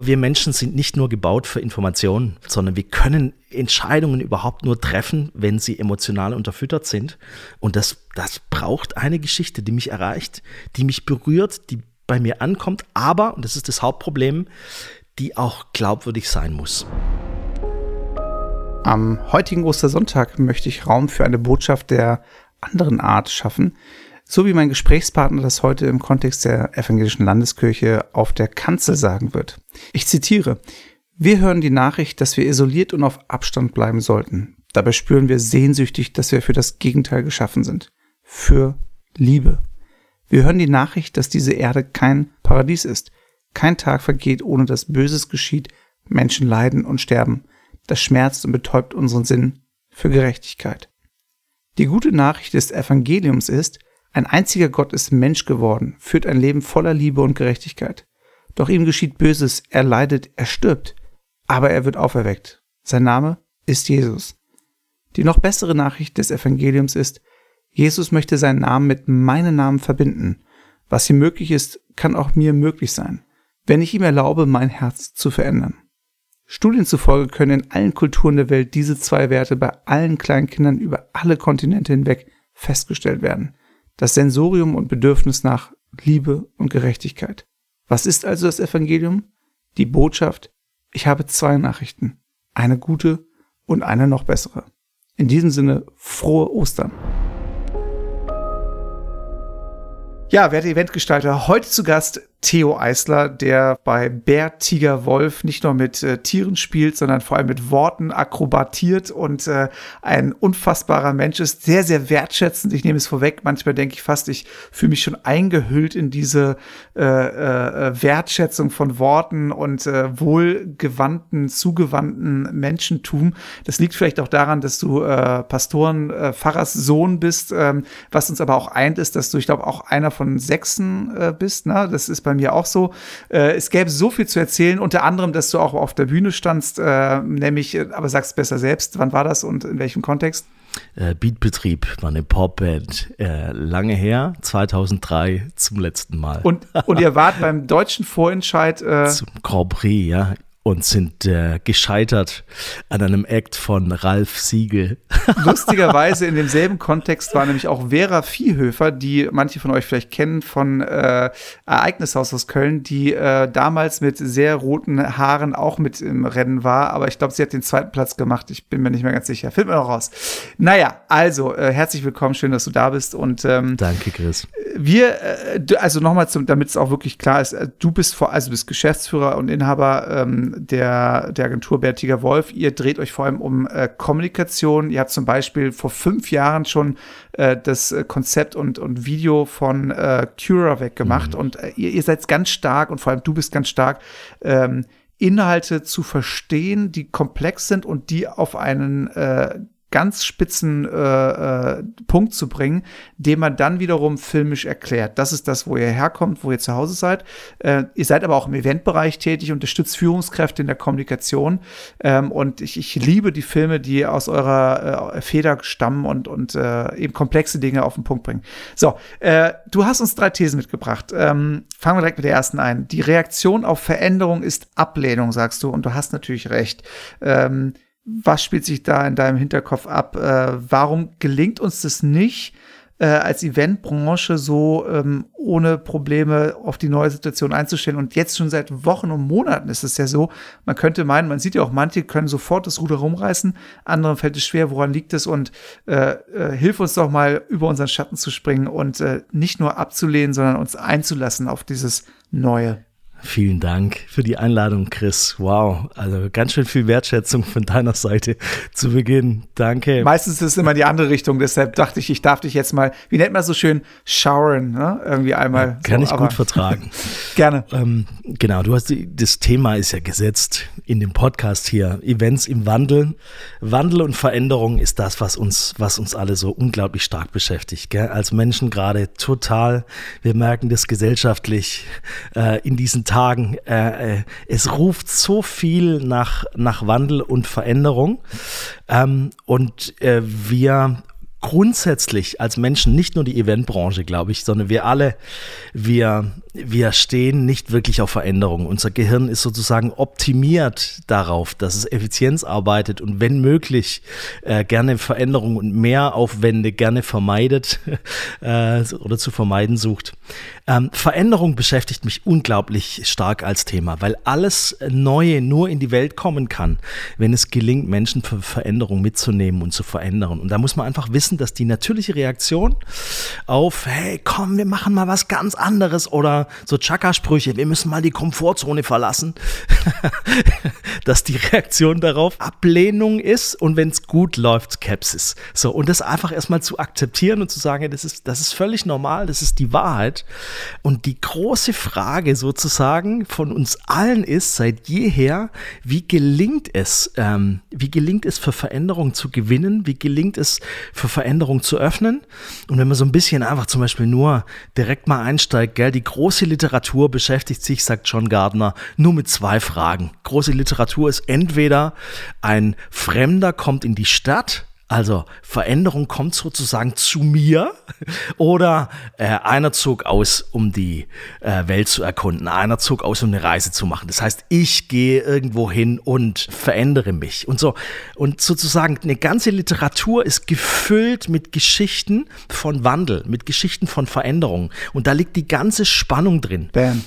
Wir Menschen sind nicht nur gebaut für Informationen, sondern wir können Entscheidungen überhaupt nur treffen, wenn sie emotional unterfüttert sind. Und das, das braucht eine Geschichte, die mich erreicht, die mich berührt, die bei mir ankommt, aber, und das ist das Hauptproblem, die auch glaubwürdig sein muss. Am heutigen Ostersonntag möchte ich Raum für eine Botschaft der anderen Art schaffen, so wie mein Gesprächspartner das heute im Kontext der evangelischen Landeskirche auf der Kanzel sagen wird. Ich zitiere, wir hören die Nachricht, dass wir isoliert und auf Abstand bleiben sollten. Dabei spüren wir sehnsüchtig, dass wir für das Gegenteil geschaffen sind. Für Liebe. Wir hören die Nachricht, dass diese Erde kein Paradies ist. Kein Tag vergeht, ohne dass Böses geschieht, Menschen leiden und sterben. Das schmerzt und betäubt unseren Sinn für Gerechtigkeit. Die gute Nachricht des Evangeliums ist, ein einziger Gott ist Mensch geworden, führt ein Leben voller Liebe und Gerechtigkeit. Doch ihm geschieht Böses, er leidet, er stirbt, aber er wird auferweckt. Sein Name ist Jesus. Die noch bessere Nachricht des Evangeliums ist, Jesus möchte seinen Namen mit meinem Namen verbinden. Was ihm möglich ist, kann auch mir möglich sein, wenn ich ihm erlaube, mein Herz zu verändern. Studien zufolge können in allen Kulturen der Welt diese zwei Werte bei allen Kleinkindern über alle Kontinente hinweg festgestellt werden das Sensorium und Bedürfnis nach Liebe und Gerechtigkeit. Was ist also das Evangelium? Die Botschaft, ich habe zwei Nachrichten, eine gute und eine noch bessere. In diesem Sinne, frohe Ostern. Ja, werte Eventgestalter, heute zu Gast Theo Eisler, der bei Bär, Tiger, Wolf nicht nur mit äh, Tieren spielt, sondern vor allem mit Worten akrobatiert und äh, ein unfassbarer Mensch ist. Sehr, sehr wertschätzend. Ich nehme es vorweg. Manchmal denke ich fast, ich fühle mich schon eingehüllt in diese äh, äh, Wertschätzung von Worten und äh, wohlgewandten, zugewandten Menschentum. Das liegt vielleicht auch daran, dass du äh, Pastoren, äh, Pfarrers Sohn bist. Ähm, was uns aber auch eint, ist, dass du, ich glaube, auch einer von Sechsen äh, bist. Ne? Das ist bei mir auch so. Äh, es gäbe so viel zu erzählen, unter anderem, dass du auch auf der Bühne standst, äh, nämlich, äh, aber sagst besser selbst, wann war das und in welchem Kontext? Äh, Beatbetrieb war eine Popband, äh, lange her, 2003 zum letzten Mal. Und, und ihr wart beim deutschen Vorentscheid. Äh zum Grand Prix, ja, und sind äh, gescheitert an einem Act von Ralf Siegel. Lustigerweise in demselben Kontext war nämlich auch Vera Viehhöfer, die manche von euch vielleicht kennen von äh, Ereignishaus aus Köln, die äh, damals mit sehr roten Haaren auch mit im Rennen war, aber ich glaube, sie hat den zweiten Platz gemacht. Ich bin mir nicht mehr ganz sicher. Finden wir noch raus. Naja, also äh, herzlich willkommen, schön, dass du da bist und ähm, danke, Chris. Wir, äh, also nochmal, damit es auch wirklich klar ist, äh, du bist vor, also bist Geschäftsführer und Inhaber ähm, der, der Agentur Bertiger Wolf. Ihr dreht euch vor allem um äh, Kommunikation. Ihr habt zum Beispiel vor fünf Jahren schon äh, das äh, Konzept und, und Video von äh, Cura weggemacht. Mhm. Und äh, ihr, ihr seid ganz stark und vor allem du bist ganz stark, ähm, Inhalte zu verstehen, die komplex sind und die auf einen äh, ganz spitzen äh, äh, Punkt zu bringen, den man dann wiederum filmisch erklärt. Das ist das, wo ihr herkommt, wo ihr zu Hause seid. Äh, ihr seid aber auch im Eventbereich tätig, unterstützt Führungskräfte in der Kommunikation. Ähm, und ich, ich liebe die Filme, die aus eurer äh, Feder stammen und, und äh, eben komplexe Dinge auf den Punkt bringen. So, äh, du hast uns drei Thesen mitgebracht. Ähm, fangen wir direkt mit der ersten ein. Die Reaktion auf Veränderung ist Ablehnung, sagst du, und du hast natürlich recht. Ähm, was spielt sich da in deinem Hinterkopf ab? Äh, warum gelingt uns das nicht, äh, als Eventbranche so ähm, ohne Probleme auf die neue Situation einzustellen? Und jetzt schon seit Wochen und Monaten ist es ja so. Man könnte meinen, man sieht ja auch, manche können sofort das Ruder rumreißen, anderen fällt es schwer. Woran liegt es? Und äh, äh, hilf uns doch mal, über unseren Schatten zu springen und äh, nicht nur abzulehnen, sondern uns einzulassen auf dieses Neue. Vielen Dank für die Einladung, Chris. Wow, also ganz schön viel Wertschätzung von deiner Seite zu Beginn. Danke. Meistens ist es immer die andere Richtung, deshalb dachte ich, ich darf dich jetzt mal, wie nennt man so schön, showern, ne? irgendwie einmal. Kann so, ich gut vertragen. Gerne. Ähm, genau, du hast die, das Thema ist ja gesetzt in dem Podcast hier. Events im Wandel. Wandel und Veränderung ist das, was uns, was uns alle so unglaublich stark beschäftigt. Gell? Als Menschen gerade total. Wir merken das gesellschaftlich äh, in diesen Tagen. Äh, äh, es ruft so viel nach, nach Wandel und Veränderung. Ähm, und äh, wir grundsätzlich als Menschen, nicht nur die Eventbranche, glaube ich, sondern wir alle, wir, wir stehen nicht wirklich auf Veränderung. Unser Gehirn ist sozusagen optimiert darauf, dass es Effizienz arbeitet und wenn möglich äh, gerne Veränderung und mehr Aufwände gerne vermeidet äh, oder zu vermeiden sucht. Ähm, Veränderung beschäftigt mich unglaublich stark als Thema, weil alles Neue nur in die Welt kommen kann, wenn es gelingt, Menschen für Veränderung mitzunehmen und zu verändern. Und da muss man einfach wissen, dass die natürliche Reaktion auf, hey, komm, wir machen mal was ganz anderes oder so Chaka-Sprüche, wir müssen mal die Komfortzone verlassen, dass die Reaktion darauf Ablehnung ist und wenn es gut läuft, Skepsis. So, und das einfach erstmal zu akzeptieren und zu sagen, das ist, das ist völlig normal, das ist die Wahrheit. Und die große Frage sozusagen von uns allen ist seit jeher, wie gelingt es, ähm, wie gelingt es für Veränderung zu gewinnen, wie gelingt es für Veränderung zu öffnen. Und wenn man so ein bisschen einfach zum Beispiel nur direkt mal einsteigt, gell, die große Literatur beschäftigt sich, sagt John Gardner, nur mit zwei Fragen. Große Literatur ist entweder ein Fremder kommt in die Stadt also Veränderung kommt sozusagen zu mir oder äh, einer zog aus, um die äh, Welt zu erkunden. Einer zog aus, um eine Reise zu machen. Das heißt, ich gehe irgendwo hin und verändere mich und so. Und sozusagen eine ganze Literatur ist gefüllt mit Geschichten von Wandel, mit Geschichten von Veränderung. Und da liegt die ganze Spannung drin. Bam.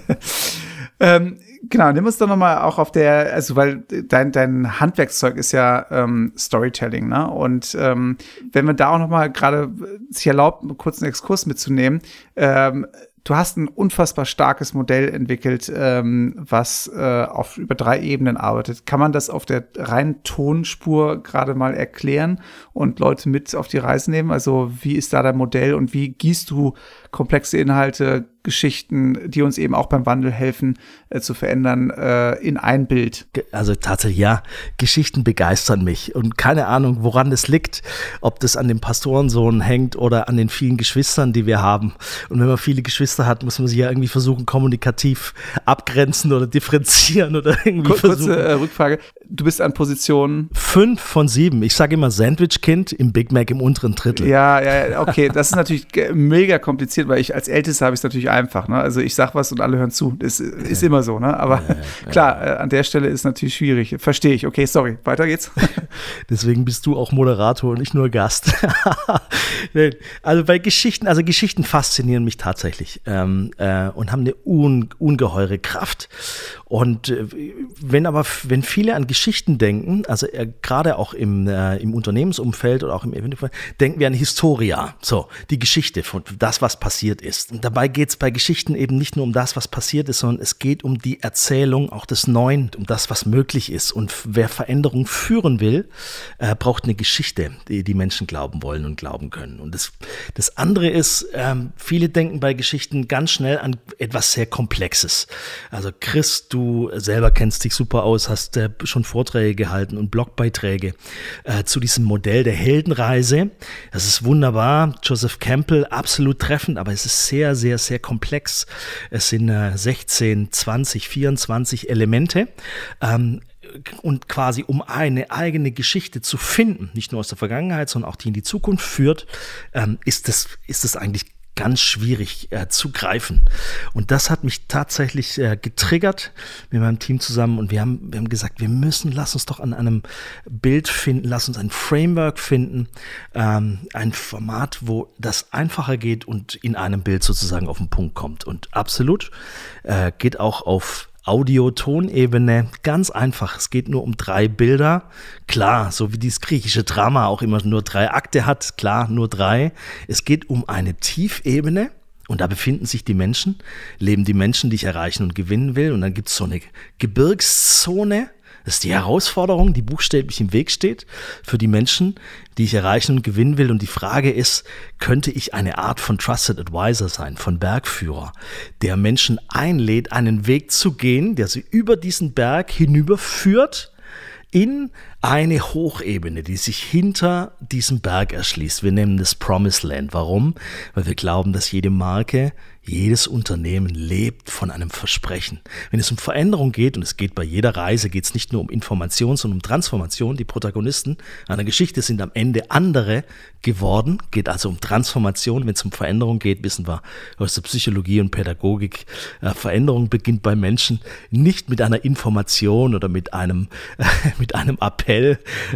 ähm, Genau, nimm uns doch nochmal auch auf der, also weil dein, dein Handwerkszeug ist ja ähm, Storytelling, ne? Und ähm, wenn man da auch nochmal gerade sich erlaubt, einen kurzen Exkurs mitzunehmen, ähm, du hast ein unfassbar starkes Modell entwickelt, ähm, was äh, auf über drei Ebenen arbeitet. Kann man das auf der reinen Tonspur gerade mal erklären und Leute mit auf die Reise nehmen? Also wie ist da dein Modell und wie gießt du komplexe Inhalte Geschichten, die uns eben auch beim Wandel helfen, äh, zu verändern, äh, in ein Bild. Also tatsächlich, ja, Geschichten begeistern mich. Und keine Ahnung, woran das liegt, ob das an dem Pastorensohn hängt oder an den vielen Geschwistern, die wir haben. Und wenn man viele Geschwister hat, muss man sich ja irgendwie versuchen, kommunikativ abgrenzen oder differenzieren oder irgendwie Kur versuchen. Kurze äh, Rückfrage. Du bist an Position fünf von sieben. Ich sage immer Sandwich-Kind im Big Mac im unteren Drittel. Ja, ja, okay. Das ist natürlich mega kompliziert, weil ich als Ältester habe ich es natürlich einfach. Ne? Also ich sag was und alle hören zu. Das ist immer so, ne? Aber ja, ja, klar, äh, an der Stelle ist natürlich schwierig. Verstehe ich. Okay, sorry. Weiter geht's. Deswegen bist du auch Moderator und nicht nur Gast. also bei Geschichten, also Geschichten faszinieren mich tatsächlich ähm, äh, und haben eine un, ungeheure Kraft. Und äh, wenn aber, wenn viele an Geschichten denken, also äh, gerade auch im, äh, im Unternehmensumfeld oder auch im Eventumfeld, denken wir an Historia, so die Geschichte von das, was passiert ist. Und dabei geht es bei Geschichten eben nicht nur um das, was passiert ist, sondern es geht um die Erzählung auch des Neuen, um das, was möglich ist. Und wer Veränderung führen will, äh, braucht eine Geschichte, die die Menschen glauben wollen und glauben können. Und das, das andere ist, ähm, viele denken bei Geschichten ganz schnell an etwas sehr Komplexes. Also Christ, du selber kennst dich super aus, hast äh, schon Vorträge gehalten und Blogbeiträge äh, zu diesem Modell der Heldenreise. Das ist wunderbar. Joseph Campbell, absolut treffend, aber es ist sehr, sehr, sehr komplex. Es sind äh, 16, 20, 24 Elemente. Ähm, und quasi um eine eigene Geschichte zu finden, nicht nur aus der Vergangenheit, sondern auch die in die Zukunft führt, ähm, ist das, ist das eigentlich ganz schwierig äh, zu greifen. Und das hat mich tatsächlich äh, getriggert mit meinem Team zusammen und wir haben, wir haben gesagt, wir müssen, lass uns doch an einem Bild finden, lass uns ein Framework finden, ähm, ein Format, wo das einfacher geht und in einem Bild sozusagen auf den Punkt kommt. Und absolut äh, geht auch auf Audio-Tonebene. Ganz einfach. Es geht nur um drei Bilder. Klar, so wie dieses griechische Drama auch immer nur drei Akte hat. Klar, nur drei. Es geht um eine Tiefebene. Und da befinden sich die Menschen, leben die Menschen, die ich erreichen und gewinnen will. Und dann gibt es so eine Gebirgszone, das ist die Herausforderung, die buchstäblich im Weg steht für die Menschen, die ich erreichen und gewinnen will. Und die Frage ist, könnte ich eine Art von Trusted Advisor sein, von Bergführer, der Menschen einlädt, einen Weg zu gehen, der sie über diesen Berg hinüberführt in eine Hochebene, die sich hinter diesem Berg erschließt. Wir nennen das Promised Land. Warum? Weil wir glauben, dass jede Marke jedes Unternehmen lebt von einem Versprechen. Wenn es um Veränderung geht, und es geht bei jeder Reise, geht es nicht nur um Information, sondern um Transformation. Die Protagonisten einer Geschichte sind am Ende andere geworden, geht also um Transformation. Wenn es um Veränderung geht, wissen wir aus der Psychologie und Pädagogik, äh, Veränderung beginnt bei Menschen nicht mit einer Information oder mit einem, äh, mit einem Appell,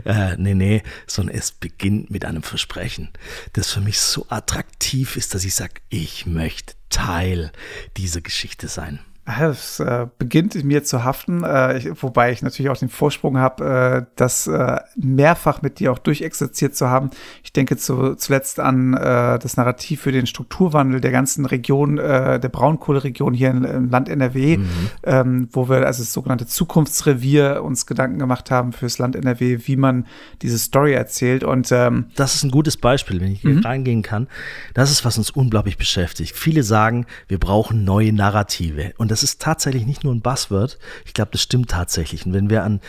äh, nee, nee, sondern es beginnt mit einem Versprechen, das für mich so attraktiv ist, dass ich sage, ich möchte Teil dieser Geschichte sein. Es äh, beginnt in mir zu haften, äh, ich, wobei ich natürlich auch den Vorsprung habe, äh, das äh, mehrfach mit dir auch durchexerziert zu haben. Ich denke zu, zuletzt an äh, das Narrativ für den Strukturwandel der ganzen Region, äh, der Braunkohleregion hier im, im Land NRW, mhm. ähm, wo wir also das sogenannte Zukunftsrevier uns Gedanken gemacht haben fürs Land NRW, wie man diese Story erzählt. Und ähm, das ist ein gutes Beispiel, wenn ich hier mhm. reingehen kann. Das ist, was uns unglaublich beschäftigt. Viele sagen, wir brauchen neue Narrative. Und das das ist tatsächlich nicht nur ein Buzzword. Ich glaube, das stimmt tatsächlich. Und wenn wir an,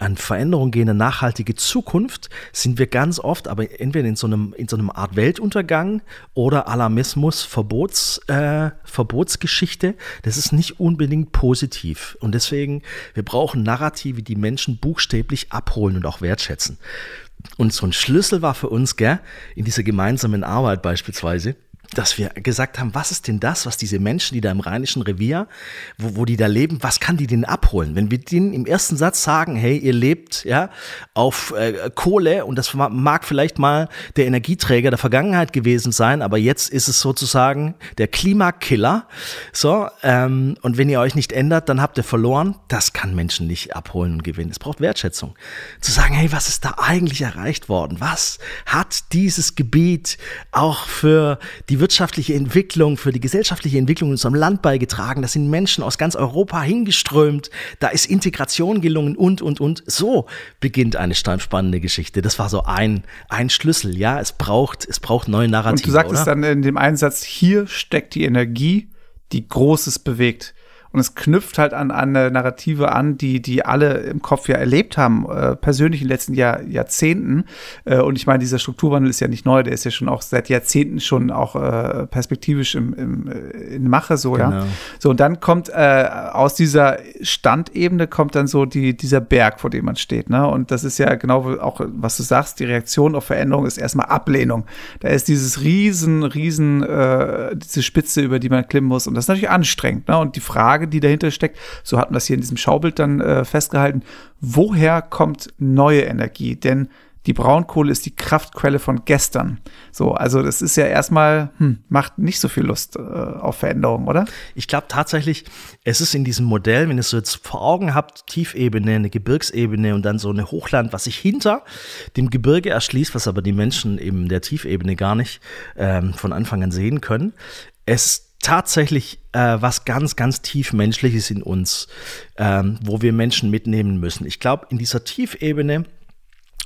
an Veränderungen gehen, eine nachhaltige Zukunft, sind wir ganz oft aber entweder in so einem, in so einem Art Weltuntergang oder Alarmismus, Verbots, äh, Verbotsgeschichte. Das ist nicht unbedingt positiv. Und deswegen, wir brauchen Narrative, die Menschen buchstäblich abholen und auch wertschätzen. Und so ein Schlüssel war für uns, gell, in dieser gemeinsamen Arbeit beispielsweise, dass wir gesagt haben, was ist denn das, was diese Menschen, die da im Rheinischen Revier, wo, wo die da leben, was kann die denn abholen? Wenn wir denen im ersten Satz sagen, hey, ihr lebt ja auf äh, Kohle und das mag vielleicht mal der Energieträger der Vergangenheit gewesen sein, aber jetzt ist es sozusagen der Klimakiller. So, ähm, und wenn ihr euch nicht ändert, dann habt ihr verloren. Das kann Menschen nicht abholen und gewinnen. Es braucht Wertschätzung. Zu sagen, hey, was ist da eigentlich erreicht worden? Was hat dieses Gebiet auch für die die wirtschaftliche Entwicklung, für die gesellschaftliche Entwicklung in unserem Land beigetragen. Da sind Menschen aus ganz Europa hingeströmt. Da ist Integration gelungen und, und, und. So beginnt eine spannende Geschichte. Das war so ein, ein Schlüssel. Ja, es braucht, es braucht neue Narrative. Und du sagtest oder? dann in dem Einsatz, hier steckt die Energie, die Großes bewegt. Und es knüpft halt an, an eine Narrative an, die, die alle im Kopf ja erlebt haben, äh, persönlich in den letzten Jahr, Jahrzehnten. Äh, und ich meine, dieser Strukturwandel ist ja nicht neu, der ist ja schon auch seit Jahrzehnten schon auch äh, perspektivisch im, im, äh, in Mache so, genau. ja. So, und dann kommt äh, aus dieser Standebene kommt dann so die, dieser Berg, vor dem man steht. Ne? Und das ist ja genau auch, was du sagst, die Reaktion auf Veränderung ist erstmal Ablehnung. Da ist dieses riesen, riesen, äh, diese Spitze, über die man klimmen muss. Und das ist natürlich anstrengend. Ne? Und die Frage, Frage, die dahinter steckt, so hatten wir es hier in diesem Schaubild dann äh, festgehalten, woher kommt neue Energie? Denn die Braunkohle ist die Kraftquelle von gestern. So, also das ist ja erstmal, hm, macht nicht so viel Lust äh, auf Veränderung, oder? Ich glaube tatsächlich, es ist in diesem Modell, wenn ihr es so jetzt vor Augen habt, Tiefebene, eine Gebirgsebene und dann so eine Hochland, was sich hinter dem Gebirge erschließt, was aber die Menschen eben der Tiefebene gar nicht ähm, von Anfang an sehen können. Es tatsächlich äh, was ganz, ganz tief Menschliches in uns, ähm, wo wir Menschen mitnehmen müssen. Ich glaube, in dieser Tiefebene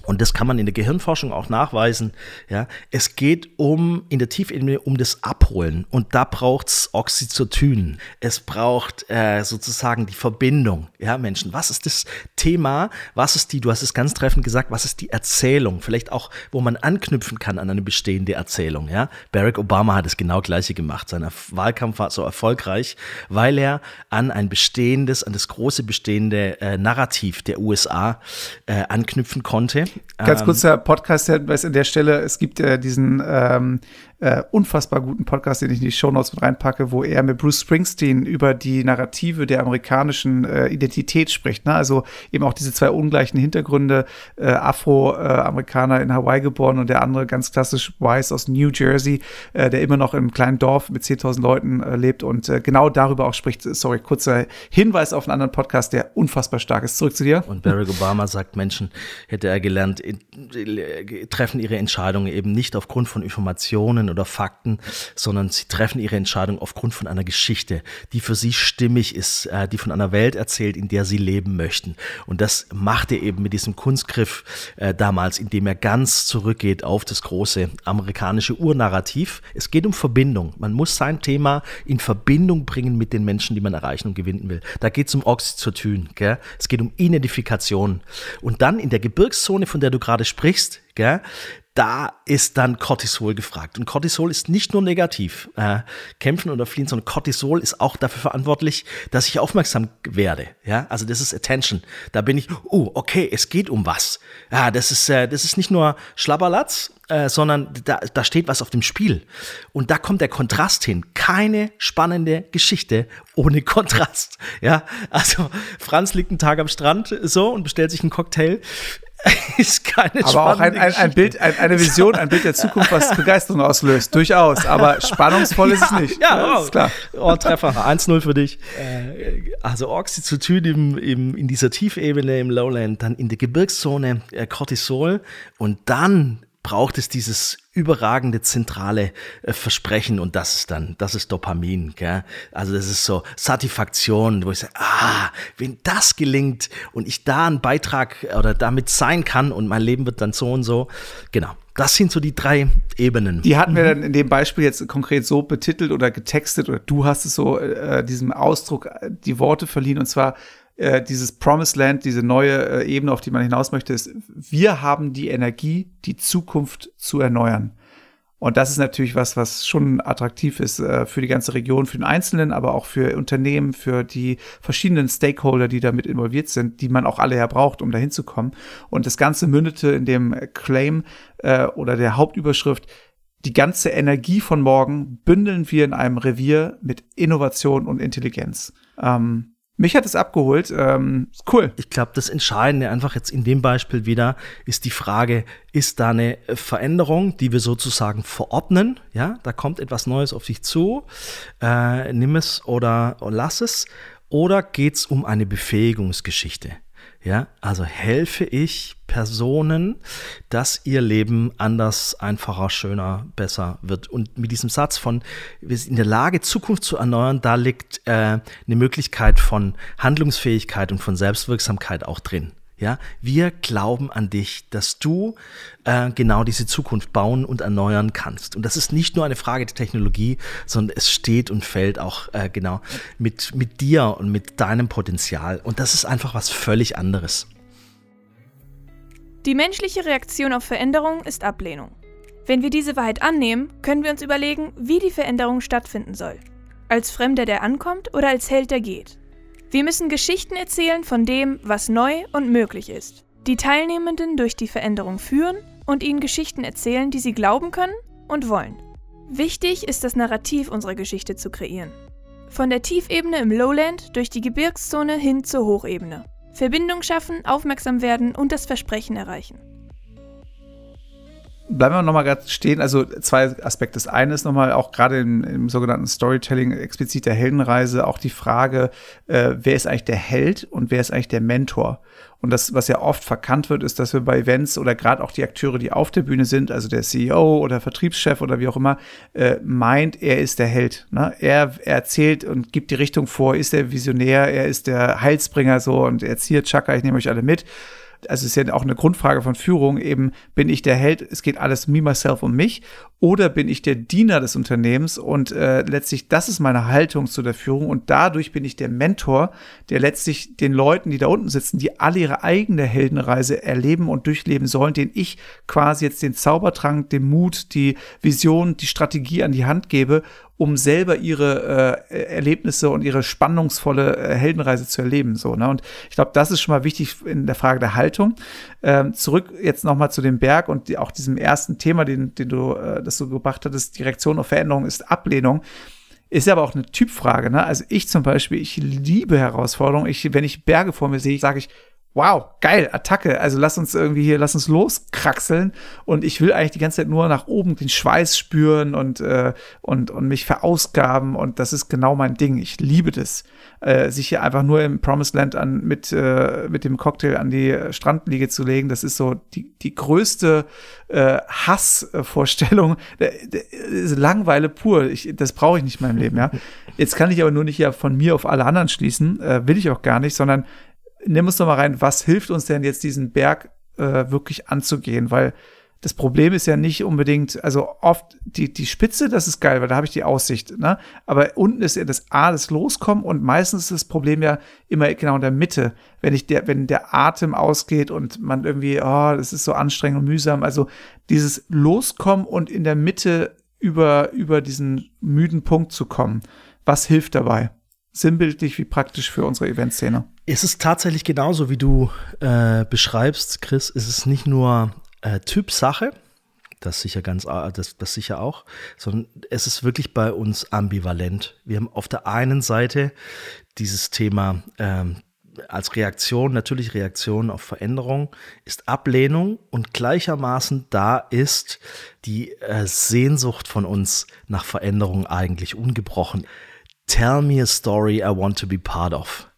und das kann man in der Gehirnforschung auch nachweisen. Ja, es geht um in der Tiefebene um das Abholen und da braucht es Oxytocin. Es braucht äh, sozusagen die Verbindung. Ja, Menschen, was ist das Thema? Was ist die? Du hast es ganz treffend gesagt. Was ist die Erzählung? Vielleicht auch, wo man anknüpfen kann an eine bestehende Erzählung. Ja, Barack Obama hat es genau gleiche gemacht. Sein Wahlkampf war so erfolgreich, weil er an ein bestehendes, an das große bestehende äh, Narrativ der USA äh, anknüpfen konnte. Ganz ähm, kurzer Podcast-Hinweis an der Stelle. Es gibt ja diesen ähm, äh, unfassbar guten Podcast, den ich in die Shownotes mit reinpacke, wo er mit Bruce Springsteen über die Narrative der amerikanischen äh, Identität spricht. Ne? Also eben auch diese zwei ungleichen Hintergründe, äh, Afroamerikaner in Hawaii geboren und der andere ganz klassisch weiß aus New Jersey, äh, der immer noch im kleinen Dorf mit 10.000 Leuten äh, lebt und äh, genau darüber auch spricht. Sorry, kurzer Hinweis auf einen anderen Podcast, der unfassbar stark ist. Zurück zu dir. Und Barack Obama sagt, Menschen, hätte er gelernt, treffen ihre Entscheidungen eben nicht aufgrund von Informationen oder Fakten, sondern sie treffen ihre Entscheidung aufgrund von einer Geschichte, die für sie stimmig ist, äh, die von einer Welt erzählt, in der sie leben möchten. Und das macht er eben mit diesem Kunstgriff äh, damals, indem er ganz zurückgeht auf das große amerikanische Urnarrativ. Es geht um Verbindung. Man muss sein Thema in Verbindung bringen mit den Menschen, die man erreichen und gewinnen will. Da geht es um Oxytocin. Gell? Es geht um Identifikation. Und dann in der Gebirgszone, von der du gerade sprichst, gell, da ist dann Cortisol gefragt. Und Cortisol ist nicht nur negativ, äh, kämpfen oder fliehen, sondern Cortisol ist auch dafür verantwortlich, dass ich aufmerksam werde. Ja, also das ist Attention. Da bin ich, oh, okay, es geht um was. Ja, das ist, äh, das ist nicht nur Schlabberlatz, äh, sondern da, da steht was auf dem Spiel. Und da kommt der Kontrast hin. Keine spannende Geschichte ohne Kontrast. Ja, also Franz liegt einen Tag am Strand so und bestellt sich einen Cocktail. ist keine Aber auch ein, ein, ein Bild, ein, eine Vision, ein Bild der Zukunft, was Begeisterung auslöst, durchaus. Aber spannungsvoll ist ja, es nicht. Ja, ja ist klar. Oh, Treffer, 1-0 für dich. Äh, also Oxytocin im, im, in dieser Tiefebene im Lowland, dann in der Gebirgszone äh, Cortisol und dann braucht es dieses überragende zentrale äh, Versprechen und das ist dann, das ist Dopamin. Gell? Also das ist so Satisfaktion, wo ich sage, ah, wenn das gelingt und ich da einen Beitrag oder damit sein kann und mein Leben wird dann so und so, genau. Das sind so die drei Ebenen. Die hatten wir mhm. dann in dem Beispiel jetzt konkret so betitelt oder getextet oder du hast es so äh, diesem Ausdruck äh, die Worte verliehen und zwar äh, dieses Promised Land, diese neue äh, Ebene, auf die man hinaus möchte, ist, wir haben die Energie, die Zukunft zu erneuern. Und das ist natürlich was, was schon attraktiv ist äh, für die ganze Region, für den Einzelnen, aber auch für Unternehmen, für die verschiedenen Stakeholder, die damit involviert sind, die man auch alle ja braucht, um dahin zu kommen. Und das Ganze mündete in dem Claim äh, oder der Hauptüberschrift, die ganze Energie von morgen bündeln wir in einem Revier mit Innovation und Intelligenz. Ähm, mich hat es abgeholt. Ähm, cool. Ich glaube, das Entscheidende einfach jetzt in dem Beispiel wieder ist die Frage, ist da eine Veränderung, die wir sozusagen verordnen? Ja, da kommt etwas Neues auf dich zu. Äh, nimm es oder lass es. Oder geht es um eine Befähigungsgeschichte? Ja, also helfe ich Personen, dass ihr Leben anders, einfacher, schöner, besser wird. Und mit diesem Satz von, wir sind in der Lage, Zukunft zu erneuern, da liegt äh, eine Möglichkeit von Handlungsfähigkeit und von Selbstwirksamkeit auch drin. Ja, wir glauben an dich, dass du äh, genau diese Zukunft bauen und erneuern kannst. Und das ist nicht nur eine Frage der Technologie, sondern es steht und fällt auch äh, genau mit, mit dir und mit deinem Potenzial. Und das ist einfach was völlig anderes. Die menschliche Reaktion auf Veränderung ist Ablehnung. Wenn wir diese Wahrheit annehmen, können wir uns überlegen, wie die Veränderung stattfinden soll. Als Fremder, der ankommt oder als Held, der geht. Wir müssen Geschichten erzählen von dem, was neu und möglich ist. Die Teilnehmenden durch die Veränderung führen und ihnen Geschichten erzählen, die sie glauben können und wollen. Wichtig ist das Narrativ unserer Geschichte zu kreieren. Von der Tiefebene im Lowland durch die Gebirgszone hin zur Hochebene. Verbindung schaffen, aufmerksam werden und das Versprechen erreichen bleiben wir nochmal gerade stehen. Also zwei Aspekte. Das eine ist nochmal auch gerade im, im, sogenannten Storytelling explizit der Heldenreise auch die Frage, äh, wer ist eigentlich der Held und wer ist eigentlich der Mentor? Und das, was ja oft verkannt wird, ist, dass wir bei Events oder gerade auch die Akteure, die auf der Bühne sind, also der CEO oder Vertriebschef oder wie auch immer, äh, meint, er ist der Held. Ne? Er, er erzählt und gibt die Richtung vor, ist der Visionär, er ist der Heilsbringer so und er zieht Chaka, ich nehme euch alle mit also ist ja auch eine Grundfrage von Führung, eben bin ich der Held, es geht alles me, myself um mich, oder bin ich der Diener des Unternehmens und äh, letztlich das ist meine Haltung zu der Führung und dadurch bin ich der Mentor, der letztlich den Leuten, die da unten sitzen, die alle ihre eigene Heldenreise erleben und durchleben sollen, den ich quasi jetzt den Zaubertrank, den Mut, die Vision, die Strategie an die Hand gebe um selber ihre äh, Erlebnisse und ihre spannungsvolle äh, Heldenreise zu erleben. So, ne? Und ich glaube, das ist schon mal wichtig in der Frage der Haltung. Ähm, zurück jetzt nochmal zu dem Berg und die, auch diesem ersten Thema, den, den du, äh, das du gebracht hattest, die Reaktion auf Veränderung ist Ablehnung. Ist aber auch eine Typfrage. Ne? Also ich zum Beispiel, ich liebe Herausforderungen. Ich, wenn ich Berge vor mir sehe, sage ich, wow, geil, Attacke. Also lass uns irgendwie hier, lass uns loskraxeln. Und ich will eigentlich die ganze Zeit nur nach oben den Schweiß spüren und, äh, und, und mich verausgaben. Und das ist genau mein Ding. Ich liebe das. Äh, sich hier einfach nur im Promised Land an, mit, äh, mit dem Cocktail an die Strandliege zu legen, das ist so die, die größte äh, Hassvorstellung. Langweile pur. Ich, das brauche ich nicht in meinem Leben, ja. Jetzt kann ich aber nur nicht ja von mir auf alle anderen schließen, äh, will ich auch gar nicht, sondern nimm uns doch mal rein, was hilft uns denn jetzt, diesen Berg äh, wirklich anzugehen? Weil das Problem ist ja nicht unbedingt, also oft die, die Spitze, das ist geil, weil da habe ich die Aussicht, ne? Aber unten ist ja das A, das Loskommen und meistens ist das Problem ja immer genau in der Mitte, wenn ich der, wenn der Atem ausgeht und man irgendwie, oh, das ist so anstrengend und mühsam. Also dieses Loskommen und in der Mitte über, über diesen müden Punkt zu kommen, was hilft dabei? Sinnbildlich wie praktisch für unsere Eventszene. Es ist tatsächlich genauso, wie du äh, beschreibst, Chris. Es ist nicht nur äh, Typsache, das sicher ganz, äh, das, das sicher auch, sondern es ist wirklich bei uns ambivalent. Wir haben auf der einen Seite dieses Thema ähm, als Reaktion, natürlich Reaktion auf Veränderung, ist Ablehnung und gleichermaßen da ist die äh, Sehnsucht von uns nach Veränderung eigentlich ungebrochen. Tell me a story I want to be part of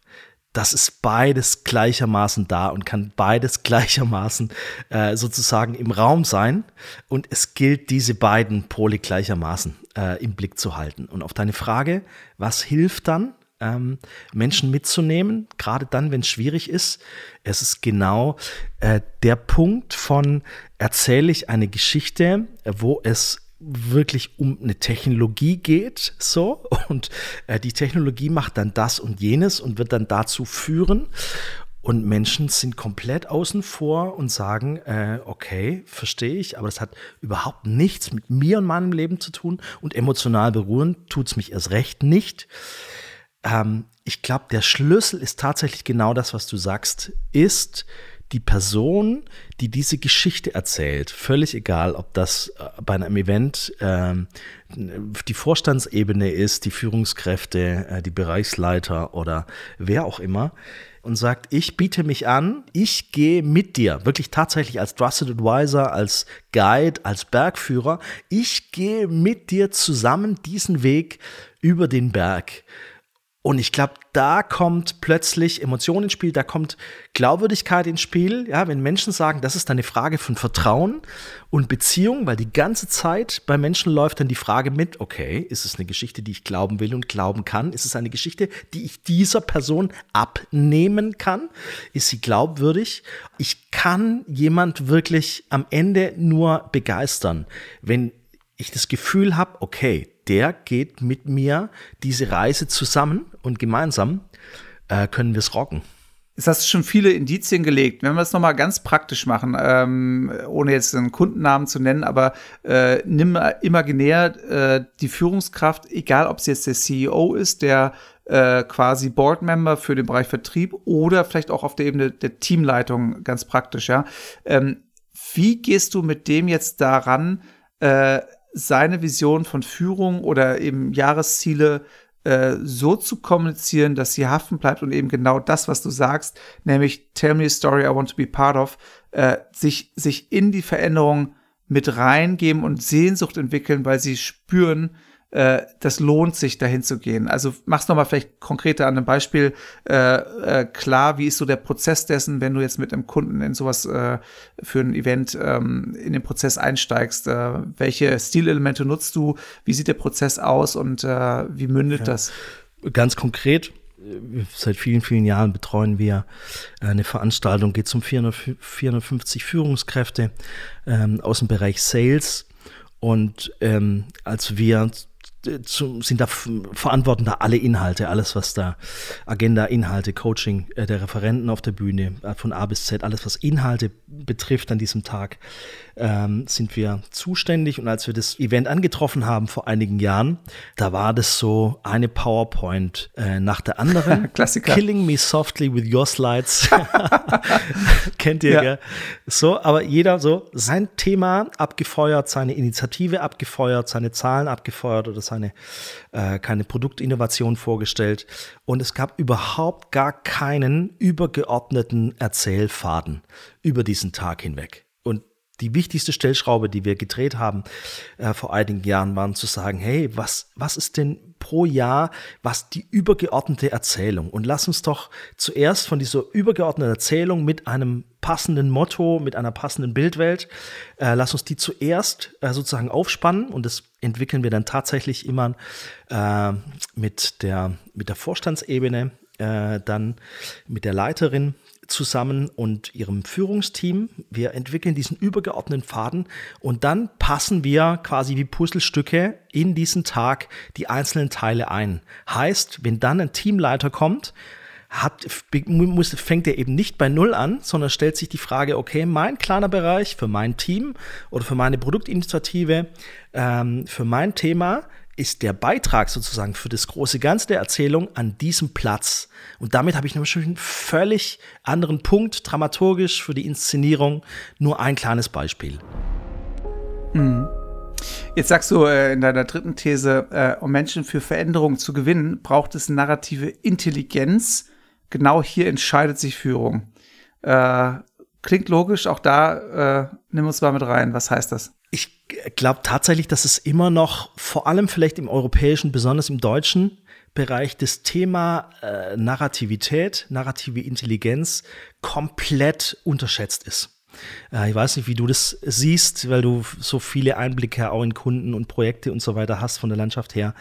das ist beides gleichermaßen da und kann beides gleichermaßen äh, sozusagen im Raum sein. Und es gilt, diese beiden Pole gleichermaßen äh, im Blick zu halten. Und auf deine Frage, was hilft dann, ähm, Menschen mitzunehmen, gerade dann, wenn es schwierig ist, es ist genau äh, der Punkt von, erzähle ich eine Geschichte, wo es wirklich um eine Technologie geht, so. Und äh, die Technologie macht dann das und jenes und wird dann dazu führen. Und Menschen sind komplett außen vor und sagen, äh, okay, verstehe ich, aber das hat überhaupt nichts mit mir und meinem Leben zu tun. Und emotional berühren tut es mich erst recht nicht. Ähm, ich glaube, der Schlüssel ist tatsächlich genau das, was du sagst, ist die Person, die diese Geschichte erzählt, völlig egal, ob das äh, bei einem Event äh, die Vorstandsebene ist, die Führungskräfte, äh, die Bereichsleiter oder wer auch immer, und sagt, ich biete mich an, ich gehe mit dir, wirklich tatsächlich als Trusted Advisor, als Guide, als Bergführer, ich gehe mit dir zusammen diesen Weg über den Berg. Und ich glaube, da kommt plötzlich Emotion ins Spiel, da kommt Glaubwürdigkeit ins Spiel. Ja, wenn Menschen sagen, das ist eine Frage von Vertrauen und Beziehung, weil die ganze Zeit bei Menschen läuft dann die Frage mit, okay, ist es eine Geschichte, die ich glauben will und glauben kann? Ist es eine Geschichte, die ich dieser Person abnehmen kann? Ist sie glaubwürdig? Ich kann jemand wirklich am Ende nur begeistern, wenn ich das Gefühl habe, okay, der geht mit mir diese Reise zusammen und gemeinsam äh, können wir es rocken. Jetzt hast schon viele Indizien gelegt. Wenn wir es nochmal ganz praktisch machen, ähm, ohne jetzt einen Kundennamen zu nennen, aber äh, nimm imaginär äh, die Führungskraft, egal ob es jetzt der CEO ist, der äh, quasi Boardmember für den Bereich Vertrieb oder vielleicht auch auf der Ebene der Teamleitung ganz praktisch, ja. Ähm, wie gehst du mit dem jetzt daran, äh, seine Vision von Führung oder eben Jahresziele äh, so zu kommunizieren, dass sie haften bleibt und eben genau das, was du sagst, nämlich Tell me a story I want to be part of, äh, sich, sich in die Veränderung mit reingeben und Sehnsucht entwickeln, weil sie spüren, äh, das lohnt sich, dahin zu gehen. Also mach's nochmal vielleicht konkreter an einem Beispiel äh, äh, klar, wie ist so der Prozess dessen, wenn du jetzt mit einem Kunden in sowas äh, für ein Event ähm, in den Prozess einsteigst. Äh, welche Stilelemente nutzt du? Wie sieht der Prozess aus und äh, wie mündet ja. das? Ganz konkret, seit vielen, vielen Jahren betreuen wir eine Veranstaltung, geht um 400, 450 Führungskräfte ähm, aus dem Bereich Sales. Und ähm, als wir zu, sind da verantworten da alle Inhalte, alles was da Agenda, Inhalte, Coaching äh, der Referenten auf der Bühne äh, von A bis Z, alles was Inhalte betrifft an diesem Tag, ähm, sind wir zuständig. Und als wir das Event angetroffen haben vor einigen Jahren, da war das so eine PowerPoint äh, nach der anderen. Klassiker. Killing me softly with your slides. Kennt ihr, ja. gell? So, aber jeder so sein Thema abgefeuert, seine Initiative abgefeuert, seine Zahlen abgefeuert oder seine äh, keine Produktinnovation vorgestellt. Und es gab überhaupt gar keinen übergeordneten Erzählfaden über diesen Tag hinweg. Die wichtigste Stellschraube, die wir gedreht haben äh, vor einigen Jahren, waren zu sagen, hey, was, was ist denn pro Jahr, was die übergeordnete Erzählung? Und lass uns doch zuerst von dieser übergeordneten Erzählung mit einem passenden Motto, mit einer passenden Bildwelt, äh, lass uns die zuerst äh, sozusagen aufspannen und das entwickeln wir dann tatsächlich immer äh, mit, der, mit der Vorstandsebene, äh, dann mit der Leiterin zusammen und ihrem Führungsteam. Wir entwickeln diesen übergeordneten Faden und dann passen wir quasi wie Puzzlestücke in diesen Tag die einzelnen Teile ein. Heißt, wenn dann ein Teamleiter kommt, hat, muss, fängt er eben nicht bei Null an, sondern stellt sich die Frage, okay, mein kleiner Bereich für mein Team oder für meine Produktinitiative, ähm, für mein Thema, ist der Beitrag sozusagen für das große Ganze der Erzählung an diesem Platz. Und damit habe ich nämlich einen völlig anderen Punkt, dramaturgisch für die Inszenierung. Nur ein kleines Beispiel. Mhm. Jetzt sagst du äh, in deiner dritten These, äh, um Menschen für Veränderungen zu gewinnen, braucht es narrative Intelligenz. Genau hier entscheidet sich Führung. Äh, klingt logisch, auch da äh, nimm uns mal mit rein. Was heißt das? Ich glaube tatsächlich, dass es immer noch, vor allem vielleicht im europäischen, besonders im deutschen Bereich, das Thema äh, Narrativität, narrative Intelligenz komplett unterschätzt ist. Äh, ich weiß nicht, wie du das siehst, weil du so viele Einblicke auch in Kunden und Projekte und so weiter hast von der Landschaft her.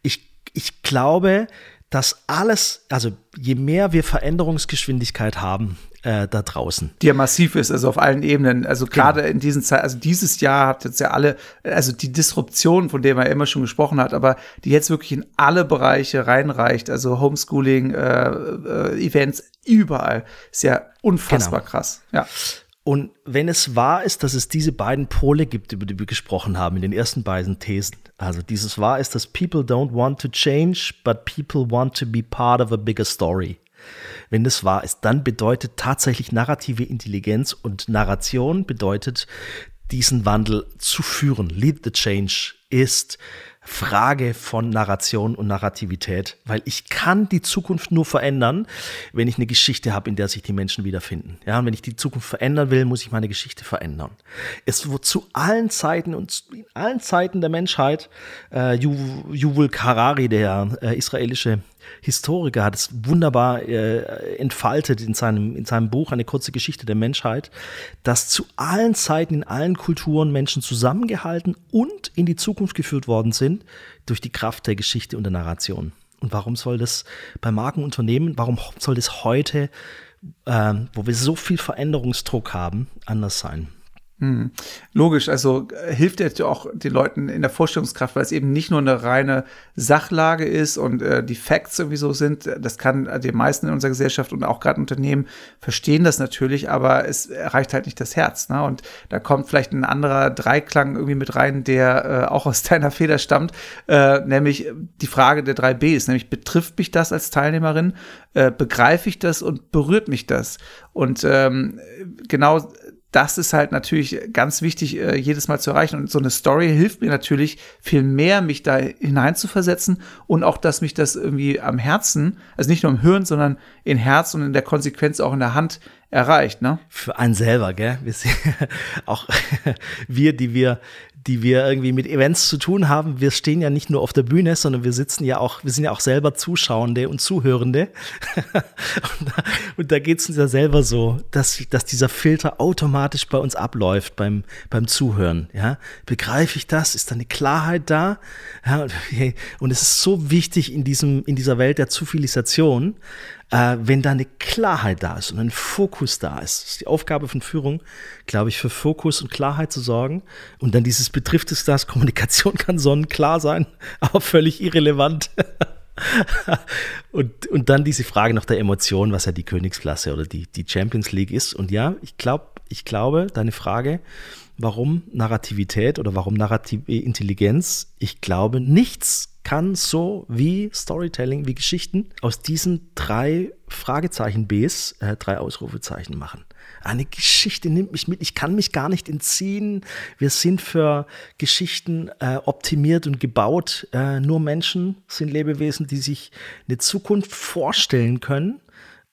Ich, ich glaube, dass alles, also je mehr wir Veränderungsgeschwindigkeit haben, äh, da draußen. Die ja massiv ist, also auf allen Ebenen. Also genau. gerade genau. in diesen Zeit, also dieses Jahr hat jetzt ja alle, also die Disruption, von der man ja immer schon gesprochen hat, aber die jetzt wirklich in alle Bereiche reinreicht, also Homeschooling, äh, äh, Events, überall, ist ja unfassbar genau. krass. Ja. Und wenn es wahr ist, dass es diese beiden Pole gibt, über die wir gesprochen haben, in den ersten beiden Thesen, also dieses wahr ist, dass people don't want to change, but people want to be part of a bigger story. Wenn das wahr ist, dann bedeutet tatsächlich narrative Intelligenz und Narration bedeutet, diesen Wandel zu führen. Lead the Change ist Frage von Narration und Narrativität, weil ich kann die Zukunft nur verändern, wenn ich eine Geschichte habe, in der sich die Menschen wiederfinden. Ja, und wenn ich die Zukunft verändern will, muss ich meine Geschichte verändern. Es wird zu allen Zeiten und in allen Zeiten der Menschheit, äh, Yuval Harari, der äh, israelische Historiker hat es wunderbar äh, entfaltet in seinem, in seinem Buch Eine kurze Geschichte der Menschheit, dass zu allen Zeiten, in allen Kulturen Menschen zusammengehalten und in die Zukunft geführt worden sind durch die Kraft der Geschichte und der Narration. Und warum soll das bei Markenunternehmen, warum soll das heute, äh, wo wir so viel Veränderungsdruck haben, anders sein? Hm. Logisch, also äh, hilft ja auch den Leuten in der Vorstellungskraft, weil es eben nicht nur eine reine Sachlage ist und äh, die Facts sowieso sind. Das kann äh, die meisten in unserer Gesellschaft und auch gerade Unternehmen verstehen das natürlich, aber es erreicht halt nicht das Herz. Ne? Und da kommt vielleicht ein anderer Dreiklang irgendwie mit rein, der äh, auch aus deiner Feder stammt, äh, nämlich die Frage der drei Bs, nämlich betrifft mich das als Teilnehmerin, begreife ich das und berührt mich das? Und ähm, genau das ist halt natürlich ganz wichtig, äh, jedes Mal zu erreichen. Und so eine Story hilft mir natürlich viel mehr, mich da hineinzuversetzen und auch, dass mich das irgendwie am Herzen, also nicht nur im Hirn, sondern in Herz und in der Konsequenz auch in der Hand erreicht, ne? Für einen selber, gell? Wir sind, auch wir, die wir die wir irgendwie mit Events zu tun haben. Wir stehen ja nicht nur auf der Bühne, sondern wir sitzen ja auch, wir sind ja auch selber Zuschauende und Zuhörende. und da, und da geht es uns ja selber so, dass, dass dieser Filter automatisch bei uns abläuft beim, beim Zuhören. Ja? Begreife ich das? Ist da eine Klarheit da? Ja, und, es ist so wichtig in, diesem, in dieser Welt der Zivilisation, äh, wenn da eine Klarheit da ist und ein Fokus da ist. Ist die Aufgabe von Führung, glaube ich, für Fokus und Klarheit zu sorgen. Und dann dieses betrifft es das, Kommunikation kann sonnenklar sein, aber völlig irrelevant. und, und dann diese Frage nach der Emotion, was ja die Königsklasse oder die, die Champions League ist. Und ja, ich glaube, ich glaube, deine Frage, warum Narrativität oder warum narrative Intelligenz, ich glaube, nichts kann so wie Storytelling, wie Geschichten aus diesen drei Fragezeichen Bs äh, drei Ausrufezeichen machen. Eine Geschichte nimmt mich mit. Ich kann mich gar nicht entziehen. Wir sind für Geschichten äh, optimiert und gebaut. Äh, nur Menschen sind Lebewesen, die sich eine Zukunft vorstellen können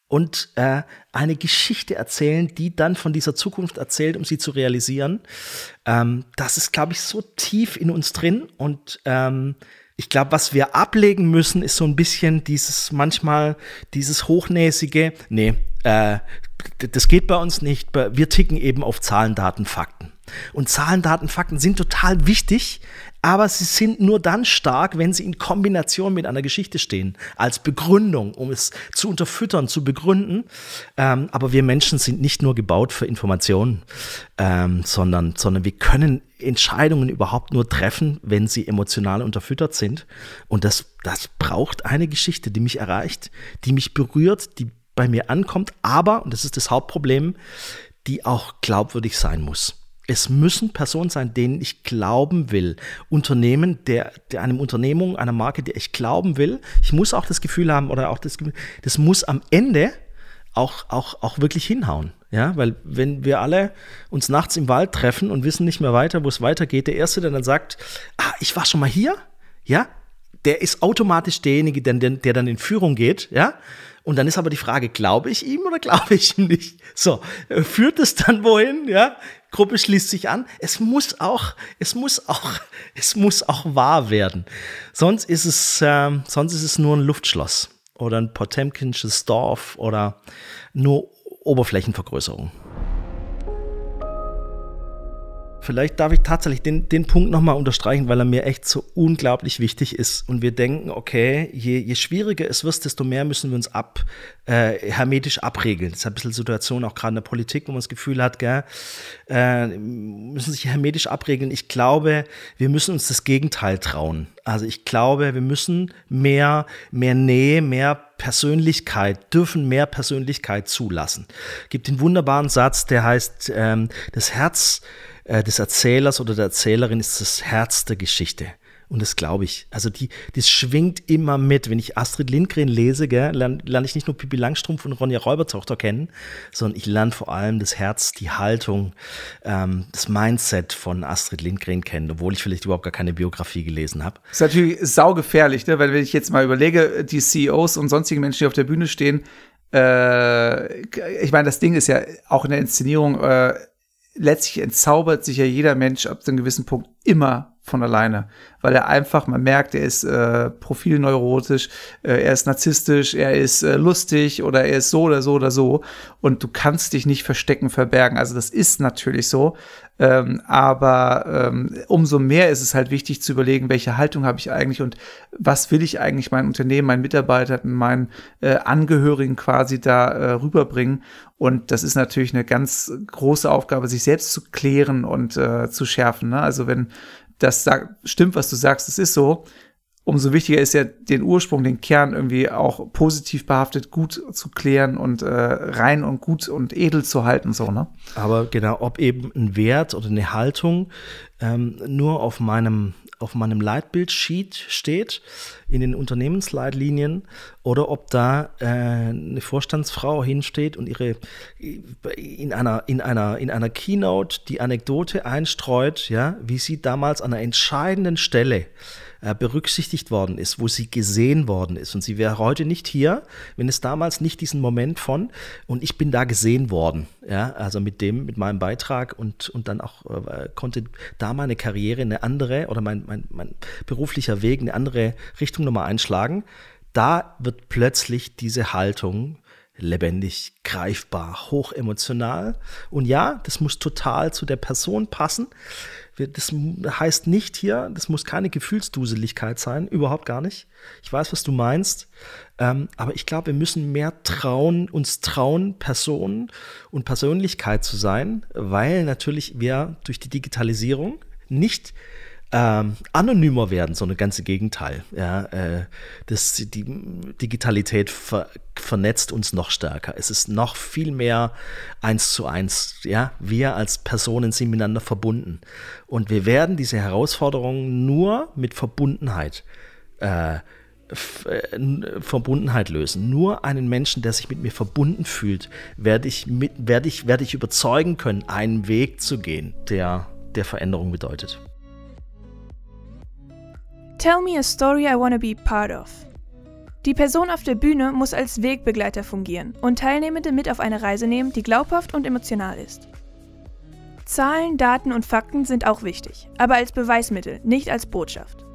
und äh, eine Geschichte erzählen, die dann von dieser Zukunft erzählt, um sie zu realisieren. Ähm, das ist, glaube ich, so tief in uns drin und ähm, ich glaube, was wir ablegen müssen, ist so ein bisschen dieses manchmal dieses hochnäsige, nee, äh, das geht bei uns nicht. Wir ticken eben auf Zahlen, Daten, Fakten. Und Zahlen, Daten, Fakten sind total wichtig, aber sie sind nur dann stark, wenn sie in Kombination mit einer Geschichte stehen, als Begründung, um es zu unterfüttern, zu begründen. Ähm, aber wir Menschen sind nicht nur gebaut für Informationen, ähm, sondern, sondern wir können Entscheidungen überhaupt nur treffen, wenn sie emotional unterfüttert sind. Und das, das braucht eine Geschichte, die mich erreicht, die mich berührt, die bei mir ankommt, aber, und das ist das Hauptproblem, die auch glaubwürdig sein muss. Es müssen Personen sein, denen ich glauben will. Unternehmen, der, der einem Unternehmung, einer Marke, der ich glauben will. Ich muss auch das Gefühl haben oder auch das das muss am Ende auch, auch, auch wirklich hinhauen. Ja, weil wenn wir alle uns nachts im Wald treffen und wissen nicht mehr weiter, wo es weitergeht, der Erste, der dann sagt, ah, ich war schon mal hier, ja, der ist automatisch derjenige, der, der dann in Führung geht, ja. Und dann ist aber die Frage, glaube ich ihm oder glaube ich ihm nicht? So, äh, führt es dann wohin, ja? Gruppe schließt sich an. Es muss auch, es muss auch, es muss auch wahr werden. Sonst ist es, äh, sonst ist es nur ein Luftschloss oder ein Potemkinsches Dorf oder nur Oberflächenvergrößerung. Vielleicht darf ich tatsächlich den, den Punkt nochmal unterstreichen, weil er mir echt so unglaublich wichtig ist. Und wir denken, okay, je, je schwieriger es wird, desto mehr müssen wir uns ab, äh, hermetisch abregeln. Das ist ein bisschen Situation auch gerade in der Politik, wo man das Gefühl hat, gell, äh, müssen sich hermetisch abregeln. Ich glaube, wir müssen uns das Gegenteil trauen. Also ich glaube, wir müssen mehr, mehr Nähe, mehr Persönlichkeit, dürfen mehr Persönlichkeit zulassen. Gibt den wunderbaren Satz, der heißt, ähm, das Herz äh, des Erzählers oder der Erzählerin ist das Herz der Geschichte. Und das glaube ich. Also die, das schwingt immer mit. Wenn ich Astrid Lindgren lese, lerne lern ich nicht nur Pippi Langstrumpf und Ronja Räubertochter kennen, sondern ich lerne vor allem das Herz, die Haltung, ähm, das Mindset von Astrid Lindgren kennen, obwohl ich vielleicht überhaupt gar keine Biografie gelesen habe. Ist natürlich saugefährlich, ne? weil wenn ich jetzt mal überlege, die CEOs und sonstigen Menschen, die auf der Bühne stehen, äh, ich meine, das Ding ist ja auch in der Inszenierung, äh, letztlich entzaubert sich ja jeder Mensch ab einem gewissen Punkt immer von alleine, weil er einfach, man merkt, er ist äh, profilneurotisch, äh, er ist narzisstisch, er ist äh, lustig oder er ist so oder so oder so und du kannst dich nicht verstecken, verbergen. Also das ist natürlich so, ähm, aber ähm, umso mehr ist es halt wichtig zu überlegen, welche Haltung habe ich eigentlich und was will ich eigentlich meinen Unternehmen, meinen Mitarbeitern, meinen äh, Angehörigen quasi da äh, rüberbringen. Und das ist natürlich eine ganz große Aufgabe, sich selbst zu klären und äh, zu schärfen. Ne? Also wenn das sagt, stimmt, was du sagst, es ist so, umso wichtiger ist ja, den Ursprung, den Kern irgendwie auch positiv behaftet gut zu klären und äh, rein und gut und edel zu halten, so, ne? Aber genau, ob eben ein Wert oder eine Haltung ähm, nur auf meinem auf meinem Leitbildsheet steht, in den Unternehmensleitlinien, oder ob da äh, eine Vorstandsfrau hinsteht und ihre in einer, in einer, in einer Keynote die Anekdote einstreut, ja, wie sie damals an einer entscheidenden Stelle äh, berücksichtigt worden ist, wo sie gesehen worden ist. Und sie wäre heute nicht hier, wenn es damals nicht diesen Moment von und ich bin da gesehen worden. Ja, also mit dem, mit meinem Beitrag und, und dann auch äh, konnte da meine Karriere eine andere oder mein, mein, mein beruflicher Weg eine andere Richtung nochmal einschlagen. Da wird plötzlich diese Haltung lebendig, greifbar, hochemotional. Und ja, das muss total zu der Person passen. Das heißt nicht hier, das muss keine Gefühlsduseligkeit sein, überhaupt gar nicht. Ich weiß, was du meinst, ähm, aber ich glaube, wir müssen mehr trauen, uns trauen, Personen und Persönlichkeit zu sein, weil natürlich wir durch die Digitalisierung nicht ähm, anonymer werden, sondern ganz im Gegenteil. Ja, äh, das, die Digitalität ver, vernetzt uns noch stärker. Es ist noch viel mehr eins zu eins. Ja, wir als Personen sind miteinander verbunden. Und wir werden diese Herausforderungen nur mit Verbundenheit äh, äh, Verbundenheit lösen. Nur einen Menschen, der sich mit mir verbunden fühlt, werde ich, mit, ich, werde ich überzeugen können, einen Weg zu gehen, der, der Veränderung bedeutet. Tell me a story I want to be part of. Die Person auf der Bühne muss als Wegbegleiter fungieren und Teilnehmende mit auf eine Reise nehmen, die glaubhaft und emotional ist. Zahlen, Daten und Fakten sind auch wichtig, aber als Beweismittel, nicht als Botschaft.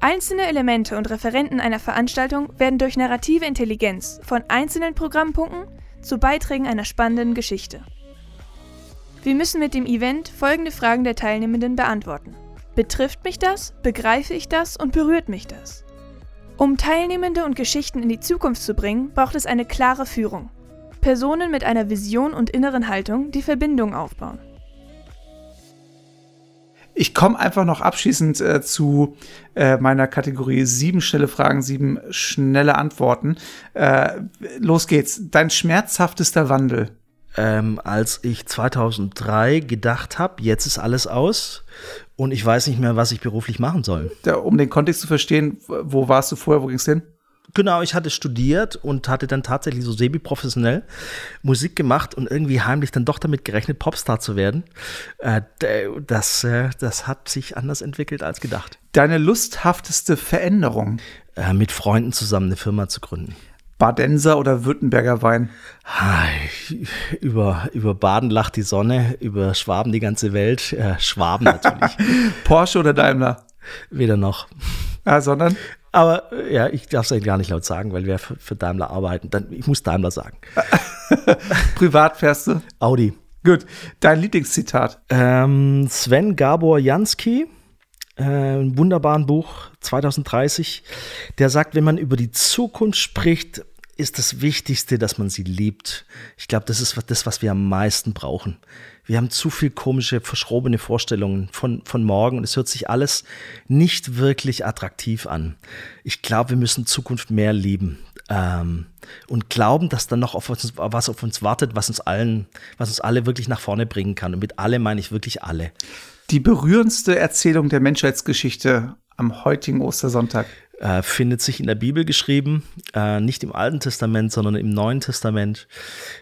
Einzelne Elemente und Referenten einer Veranstaltung werden durch narrative Intelligenz von einzelnen Programmpunkten zu Beiträgen einer spannenden Geschichte. Wir müssen mit dem Event folgende Fragen der Teilnehmenden beantworten. Betrifft mich das? Begreife ich das? Und berührt mich das? Um Teilnehmende und Geschichten in die Zukunft zu bringen, braucht es eine klare Führung. Personen mit einer Vision und inneren Haltung, die Verbindungen aufbauen. Ich komme einfach noch abschließend äh, zu äh, meiner Kategorie sieben schnelle Fragen, sieben schnelle Antworten. Äh, los geht's. Dein schmerzhaftester Wandel? Ähm, als ich 2003 gedacht habe, jetzt ist alles aus und ich weiß nicht mehr, was ich beruflich machen soll. Da, um den Kontext zu verstehen, wo warst du vorher, wo ging's hin? Genau, ich hatte studiert und hatte dann tatsächlich so semi-professionell Musik gemacht und irgendwie heimlich dann doch damit gerechnet, Popstar zu werden. Äh, das, äh, das hat sich anders entwickelt als gedacht. Deine lusthafteste Veränderung? Äh, mit Freunden zusammen eine Firma zu gründen. Badenser oder Württemberger Wein? Über, über Baden lacht die Sonne, über Schwaben die ganze Welt. Äh, Schwaben natürlich. Porsche oder Daimler? Weder noch. Ah, sondern? Aber ja, ich darf es eigentlich gar nicht laut sagen, weil wir für, für Daimler arbeiten. Dann, ich muss Daimler sagen. Privat fährst du? Audi. Gut. Dein Lieblingszitat? Ähm, Sven Gabor Jansky, äh, ein wunderbaren Buch, 2030. Der sagt, wenn man über die Zukunft spricht, ist das Wichtigste, dass man sie liebt. Ich glaube, das ist das, was wir am meisten brauchen. Wir haben zu viel komische, verschrobene Vorstellungen von, von morgen und es hört sich alles nicht wirklich attraktiv an. Ich glaube, wir müssen Zukunft mehr lieben ähm, und glauben, dass dann noch auf uns, was auf uns wartet, was uns allen, was uns alle wirklich nach vorne bringen kann. Und mit alle meine ich wirklich alle. Die berührendste Erzählung der Menschheitsgeschichte am heutigen Ostersonntag äh, findet sich in der Bibel geschrieben, äh, nicht im Alten Testament, sondern im Neuen Testament.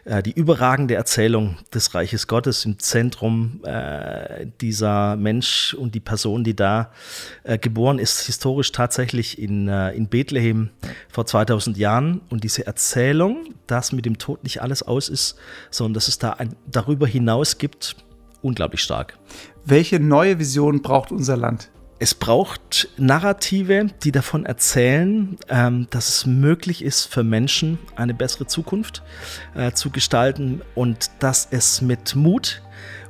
Äh, die überragende Erzählung des Reiches Gottes im Zentrum äh, dieser Mensch und die Person, die da äh, geboren ist, historisch tatsächlich in, äh, in Bethlehem vor 2000 Jahren. Und diese Erzählung, dass mit dem Tod nicht alles aus ist, sondern dass es da ein, darüber hinaus gibt, unglaublich stark. Welche neue Vision braucht unser Land? Es braucht Narrative, die davon erzählen, ähm, dass es möglich ist, für Menschen eine bessere Zukunft äh, zu gestalten und dass es mit Mut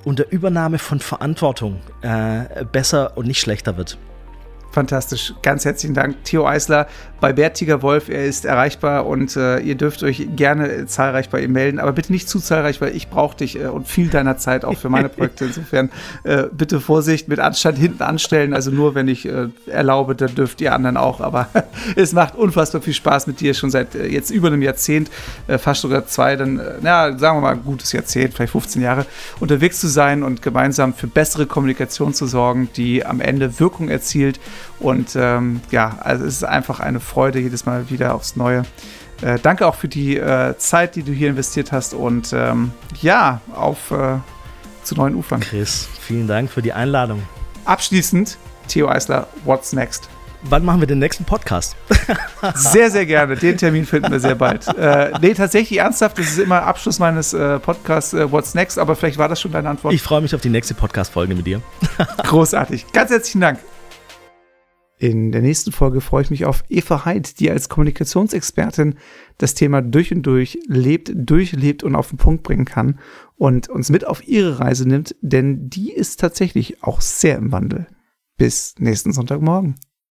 und der Übernahme von Verantwortung äh, besser und nicht schlechter wird. Fantastisch. Ganz herzlichen Dank, Theo Eisler bei Bärtiger Wolf. Er ist erreichbar und äh, ihr dürft euch gerne zahlreich bei ihm melden, aber bitte nicht zu zahlreich, weil ich brauche dich äh, und viel deiner Zeit auch für meine Projekte. Insofern äh, bitte Vorsicht mit Anstand hinten anstellen. Also nur, wenn ich äh, erlaube, dann dürft ihr anderen auch. Aber es macht unfassbar viel Spaß mit dir schon seit äh, jetzt über einem Jahrzehnt, äh, fast sogar zwei, dann, ja, sagen wir mal, ein gutes Jahrzehnt, vielleicht 15 Jahre, unterwegs zu sein und gemeinsam für bessere Kommunikation zu sorgen, die am Ende Wirkung erzielt und ähm, ja, also es ist einfach eine Freude jedes Mal wieder aufs Neue. Äh, danke auch für die äh, Zeit, die du hier investiert hast und ähm, ja, auf äh, zu neuen Ufern. Chris, vielen Dank für die Einladung. Abschließend, Theo Eisler, what's next? Wann machen wir den nächsten Podcast? sehr, sehr gerne. Den Termin finden wir sehr bald. Äh, nee, tatsächlich ernsthaft, das ist immer Abschluss meines äh, Podcasts äh, What's Next, aber vielleicht war das schon deine Antwort. Ich freue mich auf die nächste Podcast-Folge mit dir. Großartig. Ganz herzlichen Dank. In der nächsten Folge freue ich mich auf Eva Heid, die als Kommunikationsexpertin das Thema durch und durch lebt, durchlebt und auf den Punkt bringen kann und uns mit auf ihre Reise nimmt, denn die ist tatsächlich auch sehr im Wandel. Bis nächsten Sonntagmorgen.